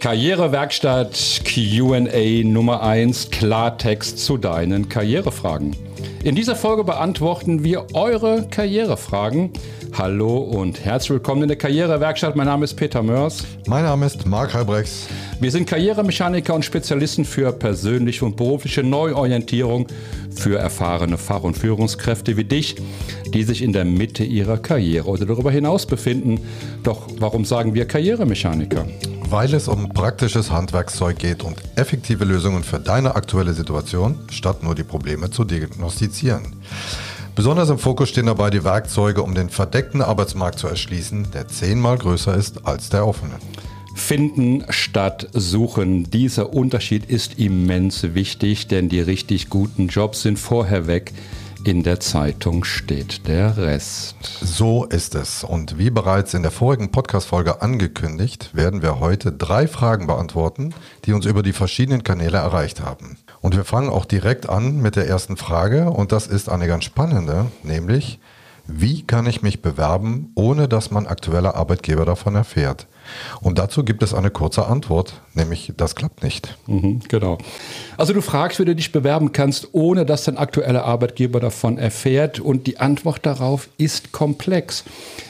Karrierewerkstatt QA Nummer 1 Klartext zu deinen Karrierefragen. In dieser Folge beantworten wir eure Karrierefragen. Hallo und herzlich willkommen in der Karrierewerkstatt. Mein Name ist Peter Mörs. Mein Name ist Marc Halbrechts. Wir sind Karrieremechaniker und Spezialisten für persönliche und berufliche Neuorientierung für erfahrene Fach- und Führungskräfte wie dich, die sich in der Mitte ihrer Karriere oder darüber hinaus befinden. Doch warum sagen wir Karrieremechaniker? Weil es um praktisches Handwerkszeug geht und effektive Lösungen für deine aktuelle Situation, statt nur die Probleme zu diagnostizieren. Besonders im Fokus stehen dabei die Werkzeuge, um den verdeckten Arbeitsmarkt zu erschließen, der zehnmal größer ist als der offene. Finden statt suchen. Dieser Unterschied ist immens wichtig, denn die richtig guten Jobs sind vorher weg in der Zeitung steht der Rest. So ist es. Und wie bereits in der vorigen Podcast-Folge angekündigt, werden wir heute drei Fragen beantworten, die uns über die verschiedenen Kanäle erreicht haben. Und wir fangen auch direkt an mit der ersten Frage und das ist eine ganz spannende, nämlich wie kann ich mich bewerben, ohne dass mein aktueller Arbeitgeber davon erfährt? Und dazu gibt es eine kurze Antwort, nämlich das klappt nicht. Mhm, genau. Also du fragst, wie du dich bewerben kannst, ohne dass dein aktueller Arbeitgeber davon erfährt. Und die Antwort darauf ist komplex.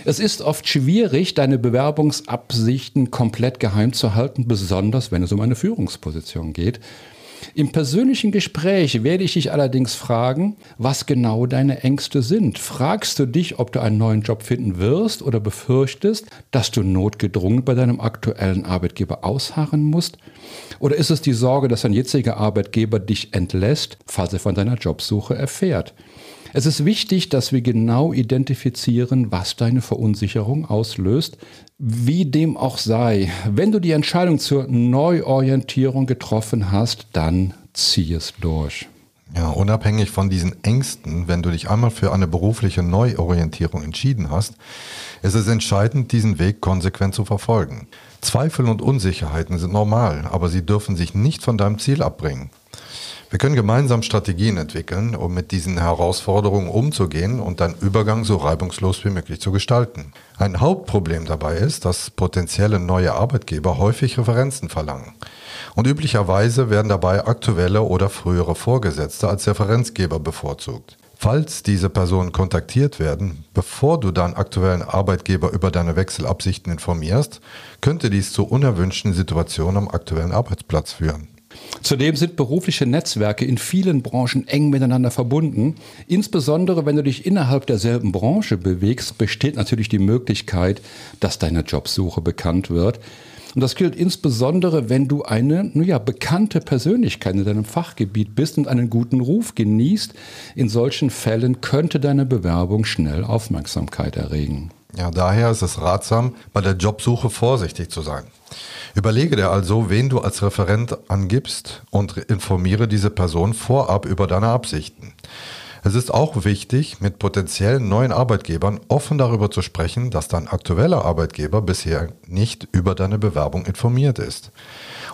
Es ist oft schwierig, deine Bewerbungsabsichten komplett geheim zu halten, besonders wenn es um eine Führungsposition geht. Im persönlichen Gespräch werde ich dich allerdings fragen, was genau deine Ängste sind. Fragst du dich, ob du einen neuen Job finden wirst oder befürchtest, dass du notgedrungen bei deinem aktuellen Arbeitgeber ausharren musst? Oder ist es die Sorge, dass dein jetziger Arbeitgeber dich entlässt, falls er von deiner Jobsuche erfährt? Es ist wichtig, dass wir genau identifizieren, was deine Verunsicherung auslöst. Wie dem auch sei, wenn du die Entscheidung zur Neuorientierung getroffen hast, dann zieh es durch. Ja, unabhängig von diesen Ängsten, wenn du dich einmal für eine berufliche Neuorientierung entschieden hast, ist es entscheidend, diesen Weg konsequent zu verfolgen. Zweifel und Unsicherheiten sind normal, aber sie dürfen sich nicht von deinem Ziel abbringen. Wir können gemeinsam Strategien entwickeln, um mit diesen Herausforderungen umzugehen und deinen Übergang so reibungslos wie möglich zu gestalten. Ein Hauptproblem dabei ist, dass potenzielle neue Arbeitgeber häufig Referenzen verlangen. Und üblicherweise werden dabei aktuelle oder frühere Vorgesetzte als Referenzgeber bevorzugt. Falls diese Personen kontaktiert werden, bevor du deinen aktuellen Arbeitgeber über deine Wechselabsichten informierst, könnte dies zu unerwünschten Situationen am aktuellen Arbeitsplatz führen. Zudem sind berufliche Netzwerke in vielen Branchen eng miteinander verbunden. Insbesondere wenn du dich innerhalb derselben Branche bewegst, besteht natürlich die Möglichkeit, dass deine Jobsuche bekannt wird. Und das gilt insbesondere, wenn du eine ja, bekannte Persönlichkeit in deinem Fachgebiet bist und einen guten Ruf genießt. In solchen Fällen könnte deine Bewerbung schnell Aufmerksamkeit erregen. Ja, daher ist es ratsam, bei der Jobsuche vorsichtig zu sein. Überlege dir also, wen du als Referent angibst und informiere diese Person vorab über deine Absichten. Es ist auch wichtig, mit potenziellen neuen Arbeitgebern offen darüber zu sprechen, dass dein aktueller Arbeitgeber bisher nicht über deine Bewerbung informiert ist.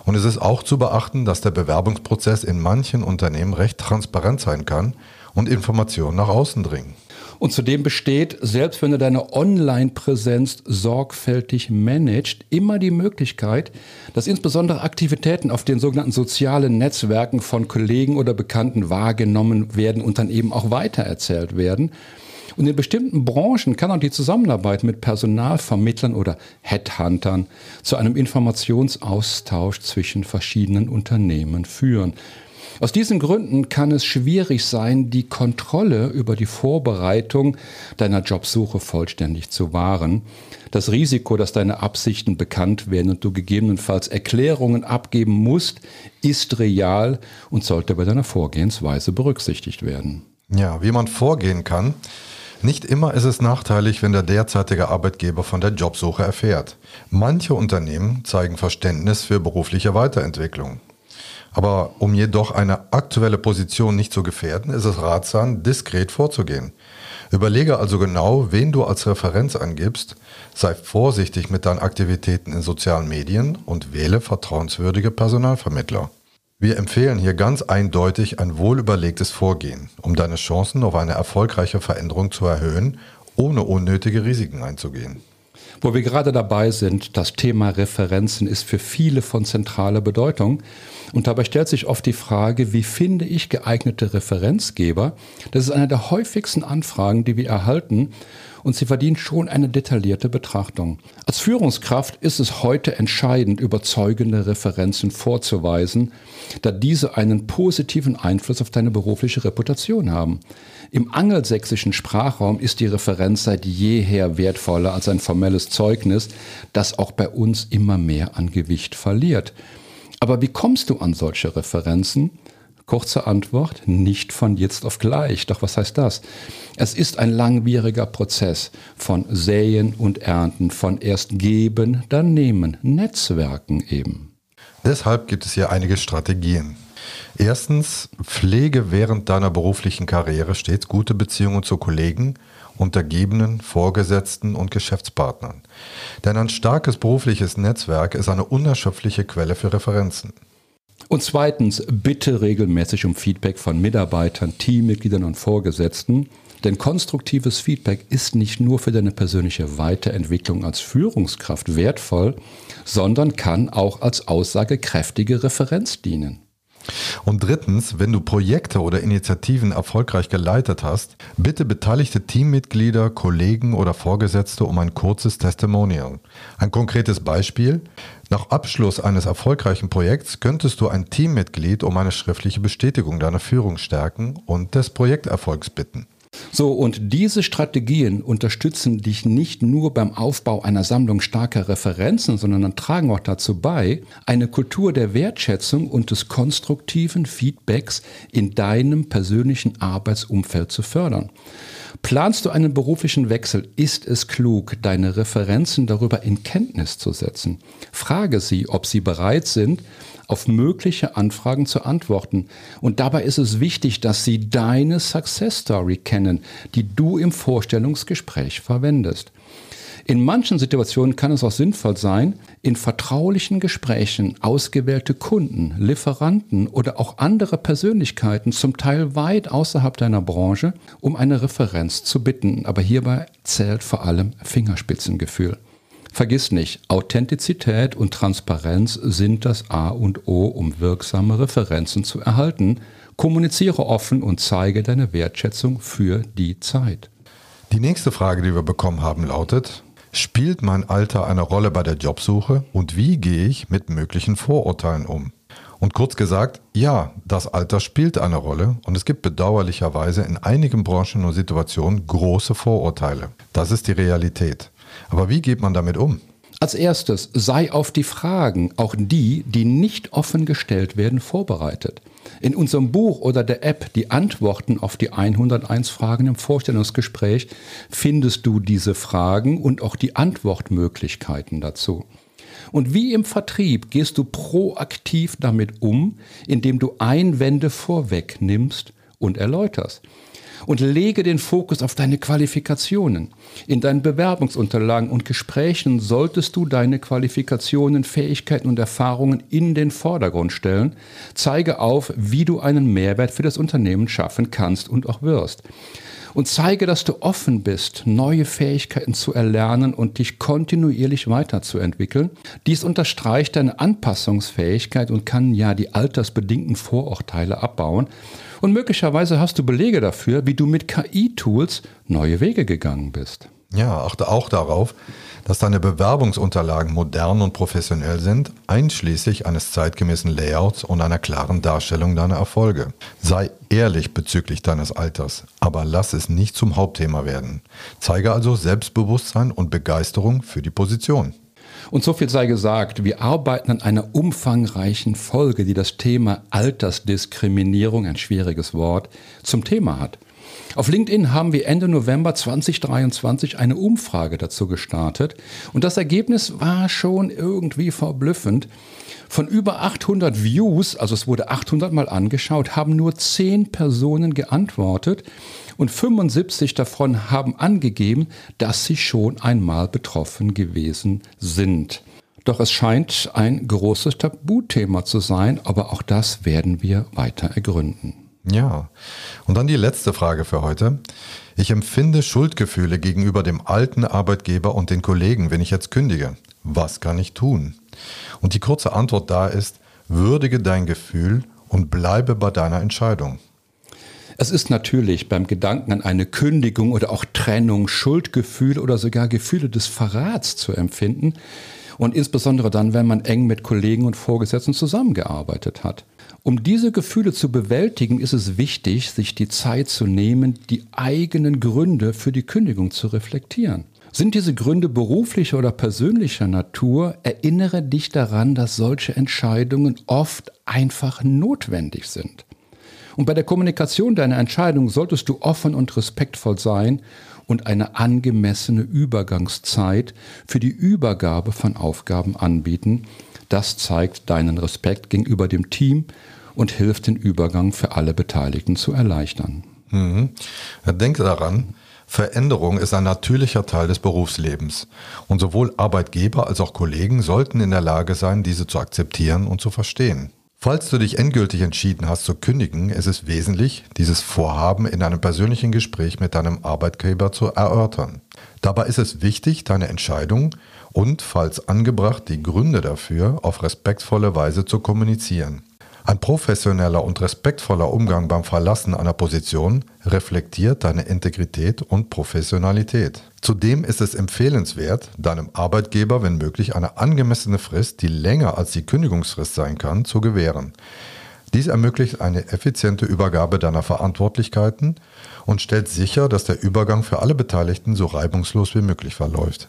Und es ist auch zu beachten, dass der Bewerbungsprozess in manchen Unternehmen recht transparent sein kann und Informationen nach außen dringen. Und zudem besteht, selbst wenn du deine Online-Präsenz sorgfältig managst, immer die Möglichkeit, dass insbesondere Aktivitäten auf den sogenannten sozialen Netzwerken von Kollegen oder Bekannten wahrgenommen werden und dann eben auch weitererzählt werden. Und in bestimmten Branchen kann auch die Zusammenarbeit mit Personalvermittlern oder Headhuntern zu einem Informationsaustausch zwischen verschiedenen Unternehmen führen. Aus diesen Gründen kann es schwierig sein, die Kontrolle über die Vorbereitung deiner Jobsuche vollständig zu wahren. Das Risiko, dass deine Absichten bekannt werden und du gegebenenfalls Erklärungen abgeben musst, ist real und sollte bei deiner Vorgehensweise berücksichtigt werden. Ja, wie man vorgehen kann. Nicht immer ist es nachteilig, wenn der derzeitige Arbeitgeber von der Jobsuche erfährt. Manche Unternehmen zeigen Verständnis für berufliche Weiterentwicklung. Aber um jedoch eine aktuelle Position nicht zu gefährden, ist es ratsam, diskret vorzugehen. Überlege also genau, wen du als Referenz angibst, sei vorsichtig mit deinen Aktivitäten in sozialen Medien und wähle vertrauenswürdige Personalvermittler. Wir empfehlen hier ganz eindeutig ein wohlüberlegtes Vorgehen, um deine Chancen auf eine erfolgreiche Veränderung zu erhöhen, ohne unnötige Risiken einzugehen. Wo wir gerade dabei sind, das Thema Referenzen ist für viele von zentraler Bedeutung. Und dabei stellt sich oft die Frage, wie finde ich geeignete Referenzgeber? Das ist eine der häufigsten Anfragen, die wir erhalten und sie verdient schon eine detaillierte Betrachtung. Als Führungskraft ist es heute entscheidend, überzeugende Referenzen vorzuweisen, da diese einen positiven Einfluss auf deine berufliche Reputation haben. Im angelsächsischen Sprachraum ist die Referenz seit jeher wertvoller als ein formelles Zeugnis, das auch bei uns immer mehr an Gewicht verliert. Aber wie kommst du an solche Referenzen? Kurze Antwort, nicht von jetzt auf gleich. Doch was heißt das? Es ist ein langwieriger Prozess von Säen und Ernten, von erst geben, dann nehmen, Netzwerken eben. Deshalb gibt es hier einige Strategien. Erstens, pflege während deiner beruflichen Karriere stets gute Beziehungen zu Kollegen, Untergebenen, Vorgesetzten und Geschäftspartnern. Denn ein starkes berufliches Netzwerk ist eine unerschöpfliche Quelle für Referenzen. Und zweitens, bitte regelmäßig um Feedback von Mitarbeitern, Teammitgliedern und Vorgesetzten. Denn konstruktives Feedback ist nicht nur für deine persönliche Weiterentwicklung als Führungskraft wertvoll, sondern kann auch als aussagekräftige Referenz dienen. Und drittens, wenn du Projekte oder Initiativen erfolgreich geleitet hast, bitte beteiligte Teammitglieder, Kollegen oder Vorgesetzte um ein kurzes Testimonial. Ein konkretes Beispiel. Nach Abschluss eines erfolgreichen Projekts könntest du ein Teammitglied um eine schriftliche Bestätigung deiner Führungsstärken und des Projekterfolgs bitten. So, und diese Strategien unterstützen dich nicht nur beim Aufbau einer Sammlung starker Referenzen, sondern tragen auch dazu bei, eine Kultur der Wertschätzung und des konstruktiven Feedbacks in deinem persönlichen Arbeitsumfeld zu fördern. Planst du einen beruflichen Wechsel, ist es klug, deine Referenzen darüber in Kenntnis zu setzen. Frage sie, ob sie bereit sind, auf mögliche Anfragen zu antworten. Und dabei ist es wichtig, dass Sie deine Success Story kennen, die du im Vorstellungsgespräch verwendest. In manchen Situationen kann es auch sinnvoll sein, in vertraulichen Gesprächen ausgewählte Kunden, Lieferanten oder auch andere Persönlichkeiten, zum Teil weit außerhalb deiner Branche, um eine Referenz zu bitten. Aber hierbei zählt vor allem Fingerspitzengefühl. Vergiss nicht, Authentizität und Transparenz sind das A und O, um wirksame Referenzen zu erhalten. Kommuniziere offen und zeige deine Wertschätzung für die Zeit. Die nächste Frage, die wir bekommen haben, lautet, spielt mein Alter eine Rolle bei der Jobsuche und wie gehe ich mit möglichen Vorurteilen um? Und kurz gesagt, ja, das Alter spielt eine Rolle und es gibt bedauerlicherweise in einigen Branchen und Situationen große Vorurteile. Das ist die Realität. Aber wie geht man damit um? Als erstes sei auf die Fragen, auch die, die nicht offen gestellt werden, vorbereitet. In unserem Buch oder der App Die Antworten auf die 101 Fragen im Vorstellungsgespräch findest du diese Fragen und auch die Antwortmöglichkeiten dazu. Und wie im Vertrieb gehst du proaktiv damit um, indem du Einwände vorwegnimmst und erläuterst und lege den Fokus auf deine Qualifikationen. In deinen Bewerbungsunterlagen und Gesprächen solltest du deine Qualifikationen, Fähigkeiten und Erfahrungen in den Vordergrund stellen. Zeige auf, wie du einen Mehrwert für das Unternehmen schaffen kannst und auch wirst. Und zeige, dass du offen bist, neue Fähigkeiten zu erlernen und dich kontinuierlich weiterzuentwickeln. Dies unterstreicht deine Anpassungsfähigkeit und kann ja die altersbedingten Vorurteile abbauen. Und möglicherweise hast du Belege dafür, wie du mit KI-Tools neue Wege gegangen bist. Ja, achte auch darauf, dass deine Bewerbungsunterlagen modern und professionell sind, einschließlich eines zeitgemäßen Layouts und einer klaren Darstellung deiner Erfolge. Sei ehrlich bezüglich deines Alters, aber lass es nicht zum Hauptthema werden. Zeige also Selbstbewusstsein und Begeisterung für die Position. Und so viel sei gesagt, wir arbeiten an einer umfangreichen Folge, die das Thema Altersdiskriminierung, ein schwieriges Wort, zum Thema hat. Auf LinkedIn haben wir Ende November 2023 eine Umfrage dazu gestartet und das Ergebnis war schon irgendwie verblüffend. Von über 800 Views, also es wurde 800 Mal angeschaut, haben nur 10 Personen geantwortet und 75 davon haben angegeben, dass sie schon einmal betroffen gewesen sind. Doch es scheint ein großes Tabuthema zu sein, aber auch das werden wir weiter ergründen. Ja, und dann die letzte Frage für heute. Ich empfinde Schuldgefühle gegenüber dem alten Arbeitgeber und den Kollegen, wenn ich jetzt kündige. Was kann ich tun? Und die kurze Antwort da ist, würdige dein Gefühl und bleibe bei deiner Entscheidung. Es ist natürlich beim Gedanken an eine Kündigung oder auch Trennung Schuldgefühl oder sogar Gefühle des Verrats zu empfinden. Und insbesondere dann, wenn man eng mit Kollegen und Vorgesetzten zusammengearbeitet hat. Um diese Gefühle zu bewältigen, ist es wichtig, sich die Zeit zu nehmen, die eigenen Gründe für die Kündigung zu reflektieren. Sind diese Gründe beruflicher oder persönlicher Natur, erinnere dich daran, dass solche Entscheidungen oft einfach notwendig sind. Und bei der Kommunikation deiner Entscheidung solltest du offen und respektvoll sein und eine angemessene Übergangszeit für die Übergabe von Aufgaben anbieten. Das zeigt deinen Respekt gegenüber dem Team und hilft den Übergang für alle Beteiligten zu erleichtern. Mhm. Denk daran, Veränderung ist ein natürlicher Teil des Berufslebens und sowohl Arbeitgeber als auch Kollegen sollten in der Lage sein, diese zu akzeptieren und zu verstehen. Falls du dich endgültig entschieden hast zu kündigen, ist es wesentlich, dieses Vorhaben in einem persönlichen Gespräch mit deinem Arbeitgeber zu erörtern. Dabei ist es wichtig, deine Entscheidung und, falls angebracht, die Gründe dafür auf respektvolle Weise zu kommunizieren. Ein professioneller und respektvoller Umgang beim Verlassen einer Position reflektiert deine Integrität und Professionalität. Zudem ist es empfehlenswert, deinem Arbeitgeber, wenn möglich, eine angemessene Frist, die länger als die Kündigungsfrist sein kann, zu gewähren. Dies ermöglicht eine effiziente Übergabe deiner Verantwortlichkeiten und stellt sicher, dass der Übergang für alle Beteiligten so reibungslos wie möglich verläuft.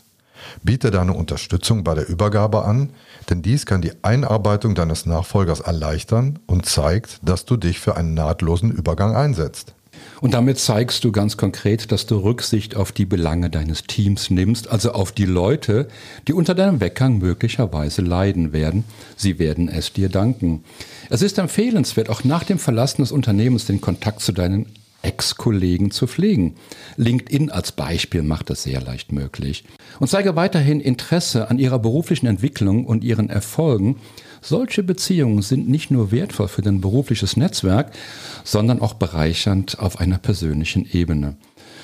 Biete deine Unterstützung bei der Übergabe an, denn dies kann die Einarbeitung deines Nachfolgers erleichtern und zeigt, dass du dich für einen nahtlosen Übergang einsetzt. Und damit zeigst du ganz konkret, dass du Rücksicht auf die Belange deines Teams nimmst, also auf die Leute, die unter deinem Weggang möglicherweise leiden werden. Sie werden es dir danken. Es ist empfehlenswert, auch nach dem Verlassen des Unternehmens den Kontakt zu deinen Ex-Kollegen zu pflegen. LinkedIn als Beispiel macht das sehr leicht möglich. Und zeige weiterhin Interesse an ihrer beruflichen Entwicklung und ihren Erfolgen. Solche Beziehungen sind nicht nur wertvoll für dein berufliches Netzwerk, sondern auch bereichernd auf einer persönlichen Ebene.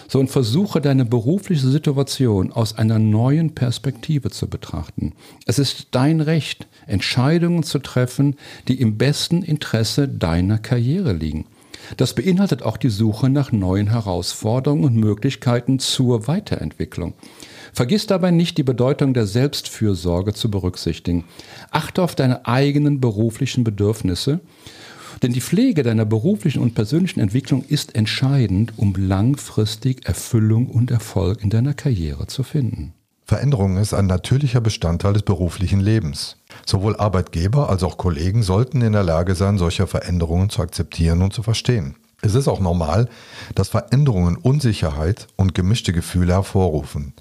So und versuche deine berufliche Situation aus einer neuen Perspektive zu betrachten. Es ist dein Recht, Entscheidungen zu treffen, die im besten Interesse deiner Karriere liegen. Das beinhaltet auch die Suche nach neuen Herausforderungen und Möglichkeiten zur Weiterentwicklung. Vergiss dabei nicht, die Bedeutung der Selbstfürsorge zu berücksichtigen. Achte auf deine eigenen beruflichen Bedürfnisse, denn die Pflege deiner beruflichen und persönlichen Entwicklung ist entscheidend, um langfristig Erfüllung und Erfolg in deiner Karriere zu finden. Veränderung ist ein natürlicher Bestandteil des beruflichen Lebens. Sowohl Arbeitgeber als auch Kollegen sollten in der Lage sein, solche Veränderungen zu akzeptieren und zu verstehen. Es ist auch normal, dass Veränderungen Unsicherheit und gemischte Gefühle hervorrufen.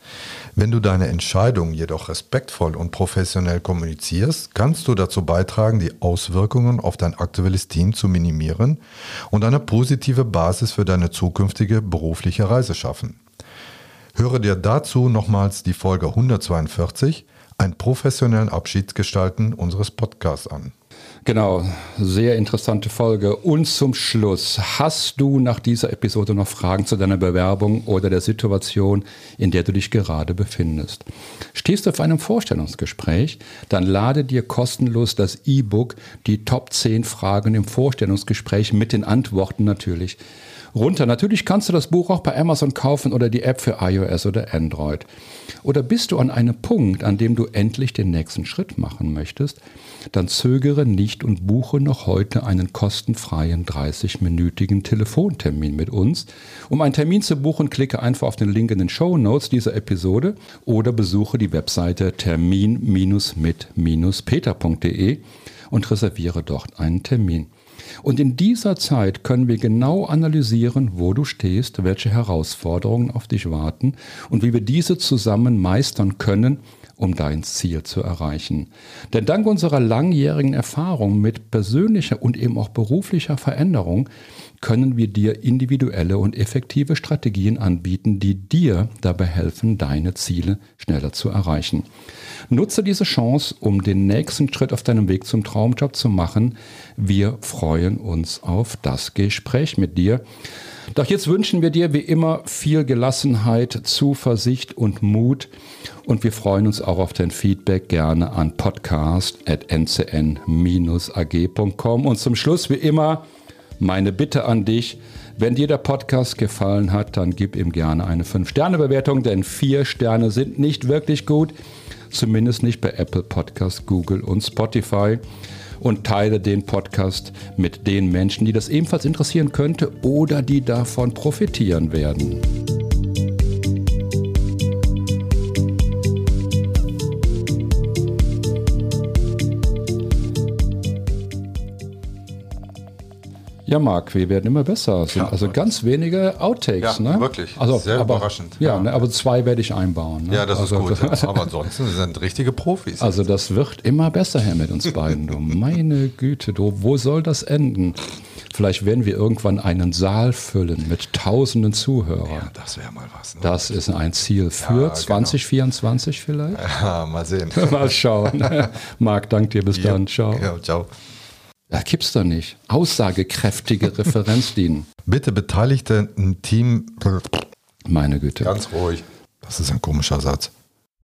Wenn du deine Entscheidungen jedoch respektvoll und professionell kommunizierst, kannst du dazu beitragen, die Auswirkungen auf dein aktuelles Team zu minimieren und eine positive Basis für deine zukünftige berufliche Reise schaffen. Höre dir dazu nochmals die Folge 142, einen professionellen Abschied gestalten unseres Podcasts an. Genau, sehr interessante Folge. Und zum Schluss, hast du nach dieser Episode noch Fragen zu deiner Bewerbung oder der Situation, in der du dich gerade befindest? Stehst du auf einem Vorstellungsgespräch? Dann lade dir kostenlos das E-Book, die Top 10 Fragen im Vorstellungsgespräch mit den Antworten natürlich runter. Natürlich kannst du das Buch auch bei Amazon kaufen oder die App für iOS oder Android. Oder bist du an einem Punkt, an dem du endlich den nächsten Schritt machen möchtest, dann zögere nicht und buche noch heute einen kostenfreien 30-minütigen Telefontermin mit uns. Um einen Termin zu buchen, klicke einfach auf den Link in den Show Notes dieser Episode oder besuche die Webseite termin-mit-peter.de und reserviere dort einen Termin. Und in dieser Zeit können wir genau analysieren, wo du stehst, welche Herausforderungen auf dich warten und wie wir diese zusammen meistern können um dein Ziel zu erreichen. Denn dank unserer langjährigen Erfahrung mit persönlicher und eben auch beruflicher Veränderung können wir dir individuelle und effektive Strategien anbieten, die dir dabei helfen, deine Ziele schneller zu erreichen. Nutze diese Chance, um den nächsten Schritt auf deinem Weg zum Traumjob zu machen. Wir freuen uns auf das Gespräch mit dir. Doch jetzt wünschen wir dir wie immer viel Gelassenheit, Zuversicht und Mut. Und wir freuen uns auch auf dein Feedback gerne an podcast.ncn-ag.com. Und zum Schluss wie immer meine Bitte an dich, wenn dir der Podcast gefallen hat, dann gib ihm gerne eine 5-Sterne-Bewertung, denn 4 Sterne sind nicht wirklich gut, zumindest nicht bei Apple Podcast, Google und Spotify und teile den Podcast mit den Menschen, die das ebenfalls interessieren könnte oder die davon profitieren werden. Ja, Marc, wir werden immer besser. Ja, also ganz wenige Outtakes, Ja, ne? wirklich. Also, Sehr aber, überraschend. Ja, Ja. Ne, aber zwei werde ich einbauen. Ne? Ja, das also, ist gut. Aber ansonsten sind richtige Profis. Also das wird immer besser hier mit uns beiden. Du. Meine Güte, du, wo soll das enden? Vielleicht werden wir irgendwann einen Saal füllen mit tausenden Zuhörern. ja, das wäre mal was. Ne? Das ist ein Ziel für genau. 2024 vielleicht. Ja, mal sehen. Mal schauen. Marc, danke dir. Bis dann. Ciao. Ja, ciao. Ja, gibt's doch nicht. Aussagekräftige Referenzlinien. Bitte beteiligte ein Team. Meine Güte. Ganz ruhig. Das ist ein komischer Satz.